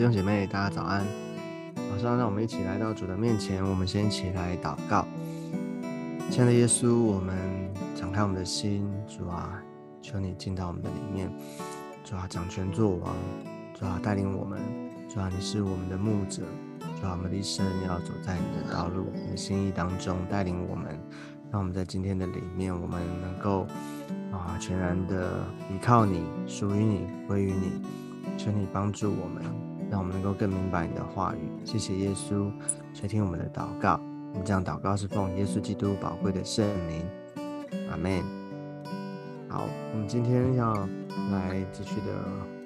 弟兄姐妹，大家早安。马上让我们一起来到主的面前，我们先一起来祷告。亲爱的耶稣，我们敞开我们的心，主啊，求你进到我们的里面，主啊，掌权作王，主啊，带领我们，主啊，你是我们的牧者，主啊，我们的一生要走在你的道路、你的心意当中，带领我们，让我们在今天的里面，我们能够啊，全然的依靠你，属于你，归于你。求你帮助我们，让我们能够更明白你的话语。谢谢耶稣，垂听我们的祷告。我们这样祷告是奉耶稣基督宝贵的圣名，阿门。好，我们今天要来继续的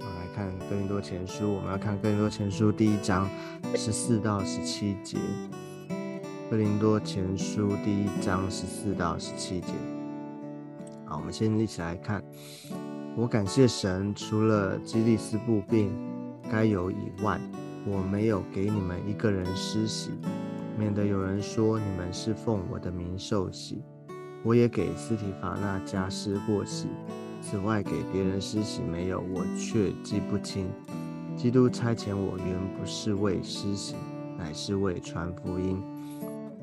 来看哥林多前书。我们要看哥林多前书第一章十四到十七节。哥林多前书第一章十四到十七节。好，我们先一起来看。我感谢神，除了基利斯布病该有以外，我没有给你们一个人施洗，免得有人说你们是奉我的名受洗。我也给斯提法那家施过洗，此外给别人施洗没有，我却记不清。基督差遣我，原不是为施洗，乃是为传福音，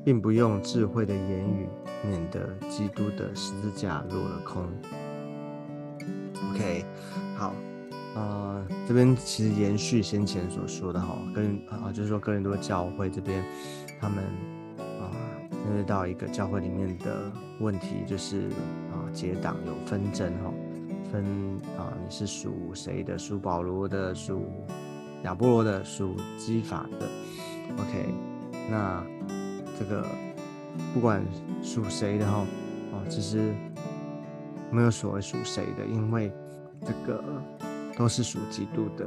并不用智慧的言语，免得基督的十字架落了空。OK，好，呃，这边其实延续先前所说的哈，跟啊，就是说哥林多教会这边，他们啊，面对到一个教会里面的问题，就是啊，结党有纷争哈，分啊，你是属谁的？属保罗的？属亚波罗的？属基法的？OK，那这个不管属谁的哈，啊，其实没有所谓属谁的，因为。这个都是属基督的，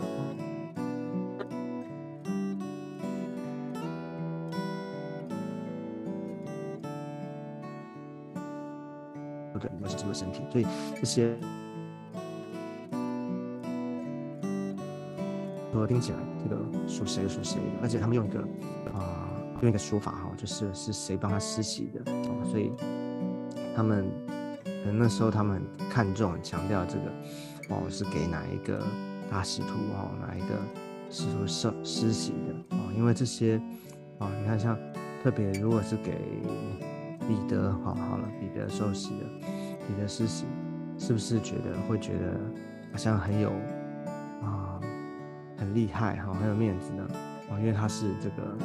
不对，我是这么身体，所以这些说听起来，这个属谁属谁的，而且他们用一个啊，用一个说法哈，就是是谁帮他施洗的，所以他们可能那时候他们看重强调这个。哦，是给哪一个大使徒哦，哪一个使徒受施洗的哦？因为这些啊，你看像特别如果是给彼得，好好了，彼得受洗的，彼得施洗，是不是觉得会觉得好像很有啊，很厉害哈，很有面子呢？哦，因为他是这个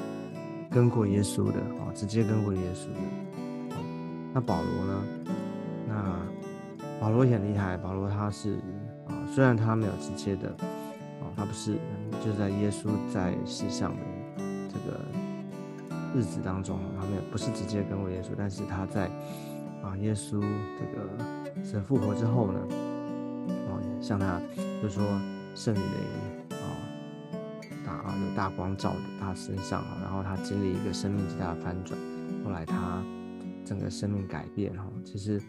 跟过耶稣的哦，直接跟过耶稣的。那保罗呢？保罗也很厉害，保罗他是啊。虽然他没有直接的，啊，他不是就在耶稣在世上的这个日子当中，他没有不是直接跟过耶稣，但是他在啊耶稣这个神复活之后呢，哦，向他就说圣灵啊大啊有大光照在他身上啊，然后他经历一个生命极大的翻转，后来他整个生命改变哈，其实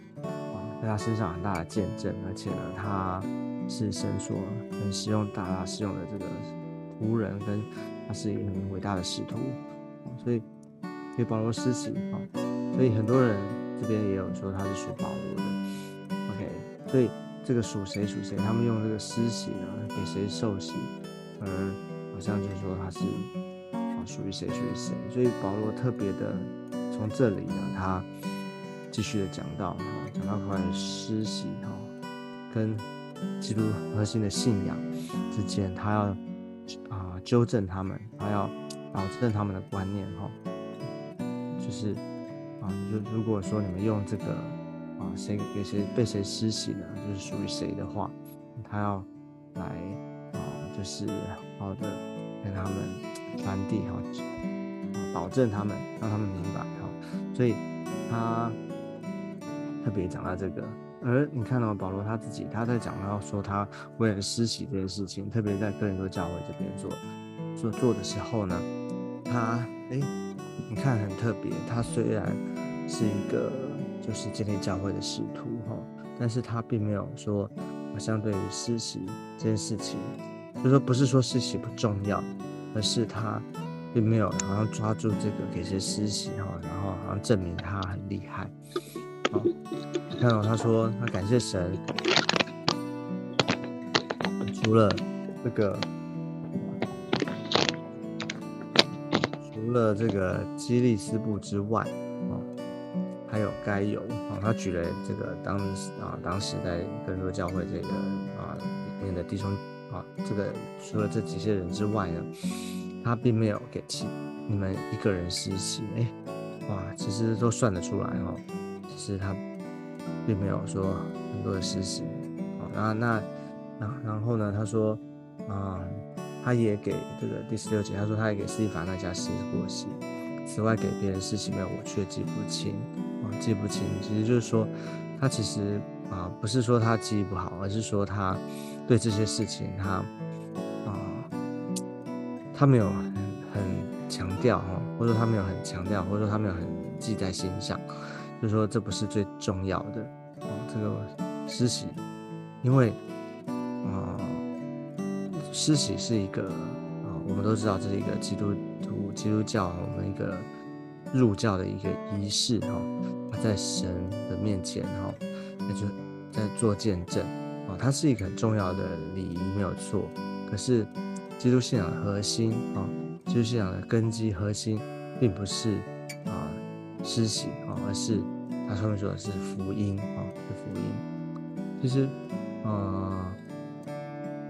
在他身上很大的见证，而且呢他。是神所很使用、大大使用的这个仆人，跟他是一个很伟大的使徒，所以对保罗施洗啊，所以很多人这边也有说他是属保罗的。OK，所以这个属谁属谁，他们用这个施洗呢，给谁受洗，而好像就是说他是啊属于谁属于谁，所以保罗特别的从这里呢，他继续的讲到，讲到关于施洗哈，跟基督核心的信仰之间，他要啊纠正他们，他要保证他们的观念哈，就是啊，就如果说你们用这个啊谁给谁被谁施洗呢，就是属于谁的话，他要来啊，就是好的跟他们传递哈，保证他们，让他们明白哈，所以他特别讲到这个。而你看到保罗他自己，他在讲到说他为了施洗这件事情，特别在哥林多教会这边做做做的时候呢，他哎，你看很特别。他虽然是一个就是建立教会的使徒哈，但是他并没有说，相对于施洗这件事情，就说不是说施洗不重要，而是他并没有好像抓住这个给谁施洗哈，然后好像证明他很厉害。好，看到他说他感谢神，除了这个除了这个基利斯布之外，哦，还有该有啊，他举了这个当时啊，当时在更多教会这个啊里面的弟兄啊，这个除了这几些人之外呢，他并没有给其你们一个人施洗，哎，哇，其实都算得出来哦，是他并没有说很多的事情，哦，那那然后呢，他说啊。他也给这个第十六节，他说他也给斯蒂法那家施过洗，此外给别人施洗没有，我却记不清啊，记不清。其实就是说，他其实啊，不是说他记忆不好，而是说他对这些事情他啊，他没有很很强调哈，或者说他没有很强调，或者说他没有很记在心上，就说这不是最重要的啊，这个施洗，因为啊。施洗是一个啊，我们都知道这是一个基督徒、基督教我们一个入教的一个仪式哈，他在神的面前哈，那就在做见证啊，它是一个很重要的礼仪，没有错。可是基督信仰的核心啊，基督信仰的根基核心，并不是施洗啊，而是他上面说的是福音啊，是福音。其实呃，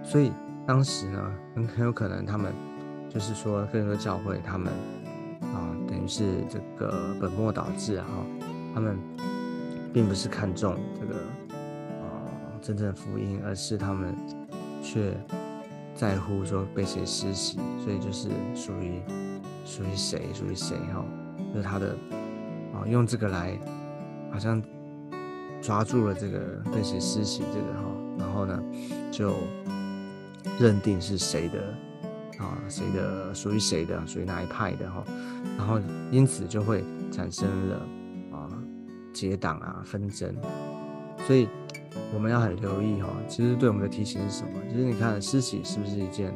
所以。当时呢，很很有可能他们就是说，更多教会他们啊，等于是这个本末倒置哈，他们并不是看重这个啊真正的福音，而是他们却在乎说被谁施洗，所以就是属于属于谁属于谁哈，就是他的用这个来好像抓住了这个被谁施洗这个哈，然后呢就。认定是谁的啊？谁的属于谁的？属于哪一派的哈？然后因此就会产生了啊结党啊纷争。所以我们要很留意哈。其实对我们的提醒是什么？其实你看施洗是不是一件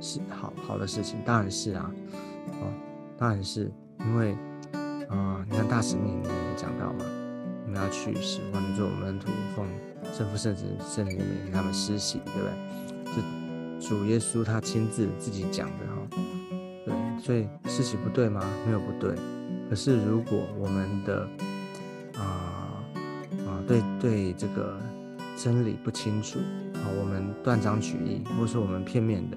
是好好的事情？当然是啊，哦，当然是因为啊，你看大使命里面讲到嘛，我们要去使万民做门徒，奉圣父、圣子、圣灵的名给他们施洗，对不对？这主耶稣他亲自自己讲的哈，对，所以事情不对吗？没有不对。可是如果我们的啊啊对对这个真理不清楚啊，我们断章取义，或者说我们片面的，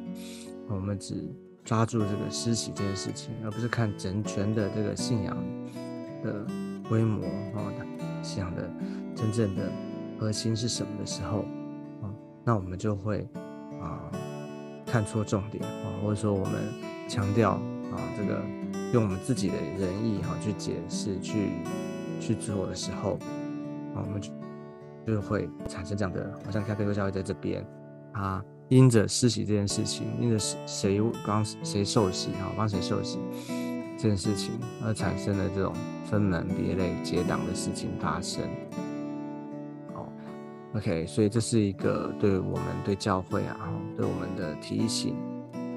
我们只抓住这个施洗这件事情，而不是看整全的这个信仰的规模啊，信仰的真正的核心是什么的时候啊，那我们就会啊。看错重点啊，或者说我们强调啊，这个用我们自己的仁义哈去解释、去去做的时候啊，我们就就会产生这样的，好像开哥教会在这边啊，因着施洗这件事情，因着谁帮谁受洗哈，帮谁受洗这件事情而产生了这种分门别类、结党的事情发生。哦 OK，所以这是一个对我们对教会啊，对我们的提醒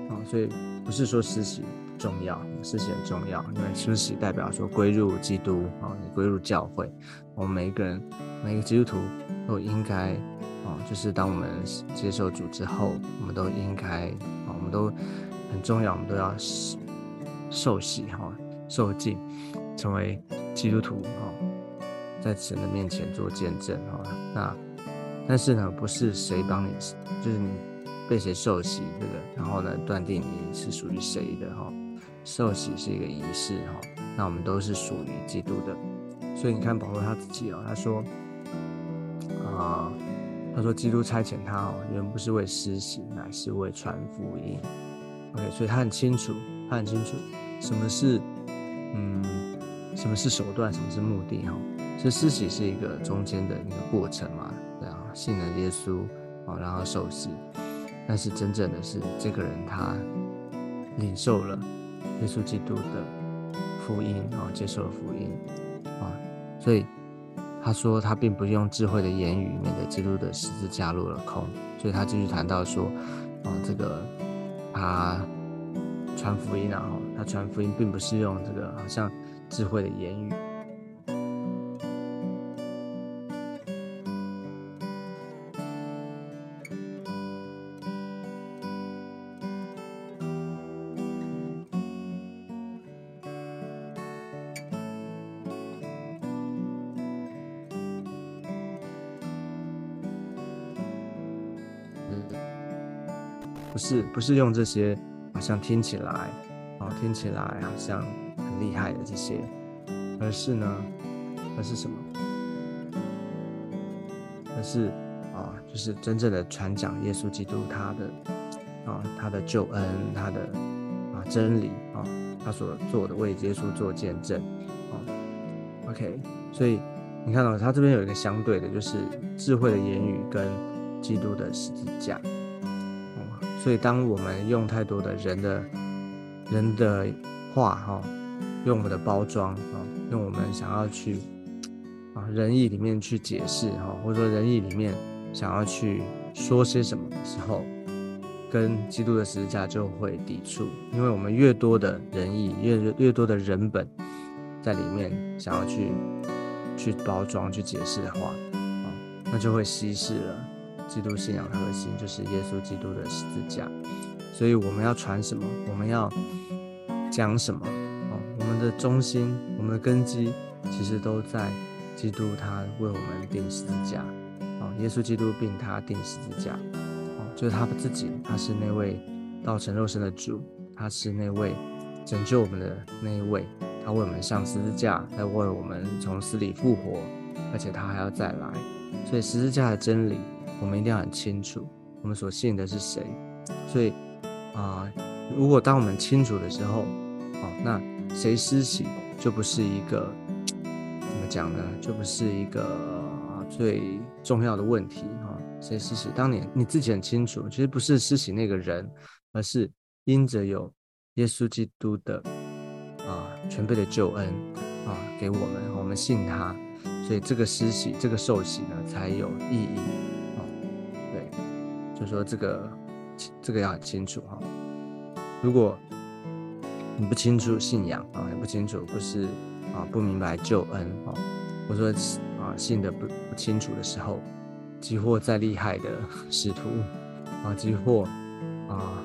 啊，所以不是说施洗重要，施洗很重要，因为施洗代表说归入基督啊，你归入教会，我们每一个人每个基督徒都应该啊，就是当我们接受主之后，我们都应该啊，我们都很重要，我们都要受洗哈，受浸，成为基督徒哈，在神的面前做见证哈，那。但是呢，不是谁帮你，就是你被谁受洗这个，然后呢，断定你是属于谁的哈。受洗是一个仪式哈，那我们都是属于基督的。所以你看保罗他自己哦，他说，他说基督差遣他哦，原不是为施洗，乃是为传福音。OK，所以他很清楚，他很清楚什么是嗯，什么是手段，什么是目的哈。这施洗是一个中间的一个过程嘛。然后信了耶稣啊，然后受洗，但是真正的是这个人他领受了耶稣基督的福音啊，接受了福音啊，所以他说他并不是用智慧的言语，免得基督的十字架落了空。所以他继续谈到说啊，这个他传福音啊，他传福音并不是用这个好像智慧的言语。是不是用这些好像听起来啊听起来好像很厉害的这些，而是呢，而是什么？而是啊，就是真正的传讲耶稣基督他的啊他的救恩，他的啊真理啊，他所做的为耶稣做见证啊。OK，所以你看到他这边有一个相对的，就是智慧的言语跟基督的十字架。所以，当我们用太多的人的人的话哈，用我们的包装啊，用我们想要去啊仁义里面去解释哈，或者说仁义里面想要去说些什么的时候，跟基督的十字架就会抵触，因为我们越多的仁义，越越多的人本在里面想要去去包装、去解释的话啊，那就会稀释了。基督信仰的核心就是耶稣基督的十字架，所以我们要传什么？我们要讲什么？哦，我们的中心、我们的根基，其实都在基督他为我们定十字架。哦，耶稣基督并他定十字架。哦，就是他自己，他是那位道成肉身的主，他是那位拯救我们的那一位，他为我们上十字架，他为我们从死里复活，而且他还要再来。所以十字架的真理。我们一定要很清楚，我们所信的是谁。所以啊，如果当我们清楚的时候，哦，那谁施洗就不是一个 怎么讲呢？就不是一个最重要的问题啊。谁施洗？当你你自己很清楚，其实不是施洗那个人，而是因着有耶稣基督的啊全备的救恩啊给我们，我们信他，所以这个施洗、这个受洗呢才有意义。就说这个，这个要很清楚哈。如果你不清楚信仰啊，也不清楚，不是啊，不明白救恩啊，我说啊，信的不不清楚的时候，即或再厉害的使徒啊，即或啊，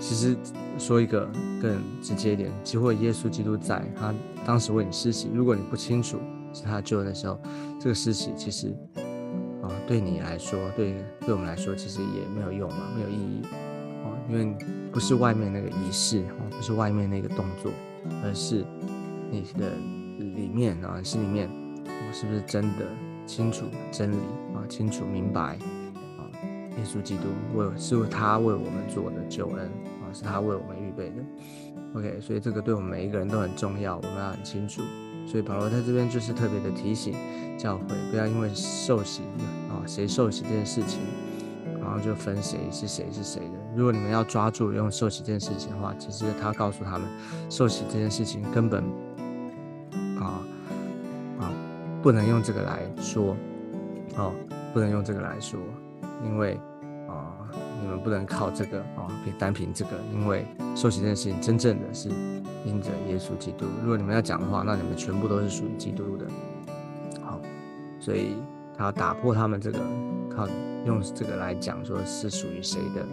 其实说一个更直接一点，即或耶稣基督在他当时为你施洗，如果你不清楚是他救恩的时候，这个施洗其实。啊，对你来说，对对我们来说，其实也没有用嘛，没有意义啊，因为不是外面那个仪式啊，不是外面那个动作，而是你的里面啊，心里面，我是不是真的清楚真理啊，清楚明白啊，耶稣基督为是他为我们做的救恩啊，是他为我们预备的。OK，所以这个对我们每一个人都很重要，我们要很清楚。所以保罗在这边就是特别的提醒教会，不要因为受洗啊，谁受洗这件事情，然后就分谁是谁是谁的。如果你们要抓住用受洗这件事情的话，其实他告诉他们，受洗这件事情根本啊啊不能用这个来说，哦，不能用这个来说，因为啊你们不能靠这个啊，单凭这个，因为受洗这件事情真正的是。因着耶稣基督，如果你们要讲的话，那你们全部都是属于基督的。好，所以他打破他们这个靠用这个来讲说是属于谁的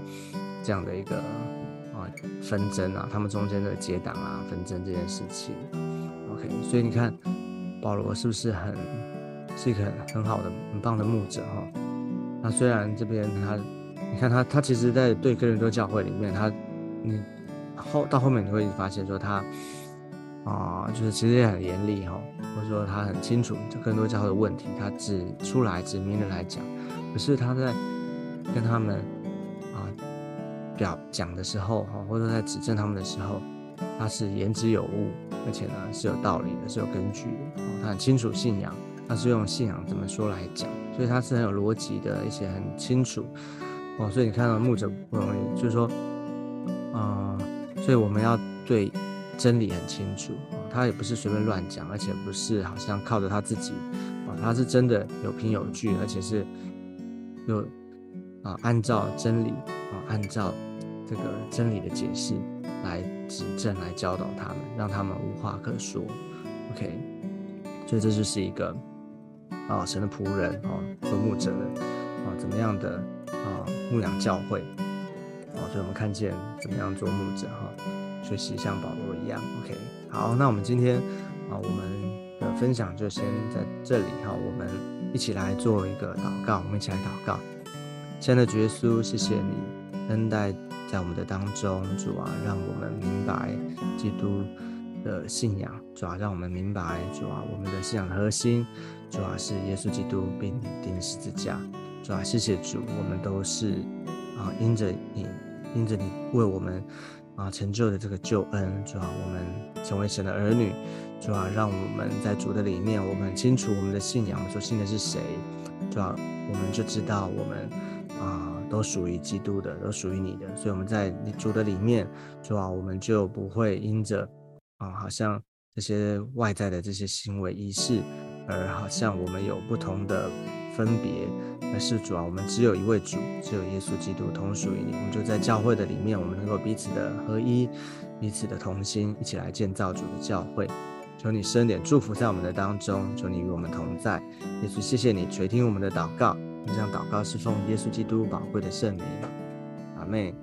这样的一个啊纷争啊，他们中间的结党啊纷争这件事情。OK，所以你看保罗是不是很是一个很很好的很棒的牧者哈？那虽然这边他，你看他他其实在对哥林多教会里面，他你。后到后面你会发现说他啊，就是其实也很严厉哈，或者说他很清楚就更多教会的问题，他指出来指明的来讲。可是他在跟他们啊表讲的时候哈，或者说在指正他们的时候，他是言之有物，而且呢是有道理的，是有根据的。他很清楚信仰，他是用信仰怎么说来讲，所以他是很有逻辑的，一些很清楚哦。所以你看到牧者不容易，就是说啊。所以我们要对真理很清楚啊，他也不是随便乱讲，而且不是好像靠着他自己啊，他是真的有凭有据，而且是有啊按照真理啊，按照这个真理的解释来指正、来教导他们，让他们无话可说。OK，所以这就是一个啊神的仆人啊，做牧者的啊，怎么样的啊牧养教会。所以我们看见怎么样做牧者哈，学习像保罗一样。OK，好，那我们今天啊，我们的分享就先在这里哈。我们一起来做一个祷告，我们一起来祷告。亲爱的耶稣，谢谢你恩待在我们的当中，主啊，让我们明白基督的信仰，主啊，让我们明白主啊，我们的信仰核心，主啊，是耶稣基督被钉十字架，主啊，谢谢主，我们都是啊，因着你，因着你为我们啊成就的这个救恩，主啊，我们成为神的儿女，主啊，让我们在主的里面，我们清楚我们的信仰，我们所信的是谁，主啊，我们就知道我们啊。都属于基督的，都属于你的，所以我们在主的里面，主啊，我们就不会因着啊，好像这些外在的这些行为仪式，而好像我们有不同的分别，而是主啊，我们只有一位主，只有耶稣基督同属于你。我们就在教会的里面，我们能够彼此的合一，彼此的同心，一起来建造主的教会。求你生点祝福在我们的当中，求你与我们同在。耶稣，谢谢你垂听我们的祷告。这样祷告是奉耶稣基督宝贵的圣名，阿妹。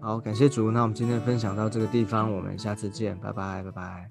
好，感谢主。那我们今天分享到这个地方，我们下次见，拜拜，拜拜。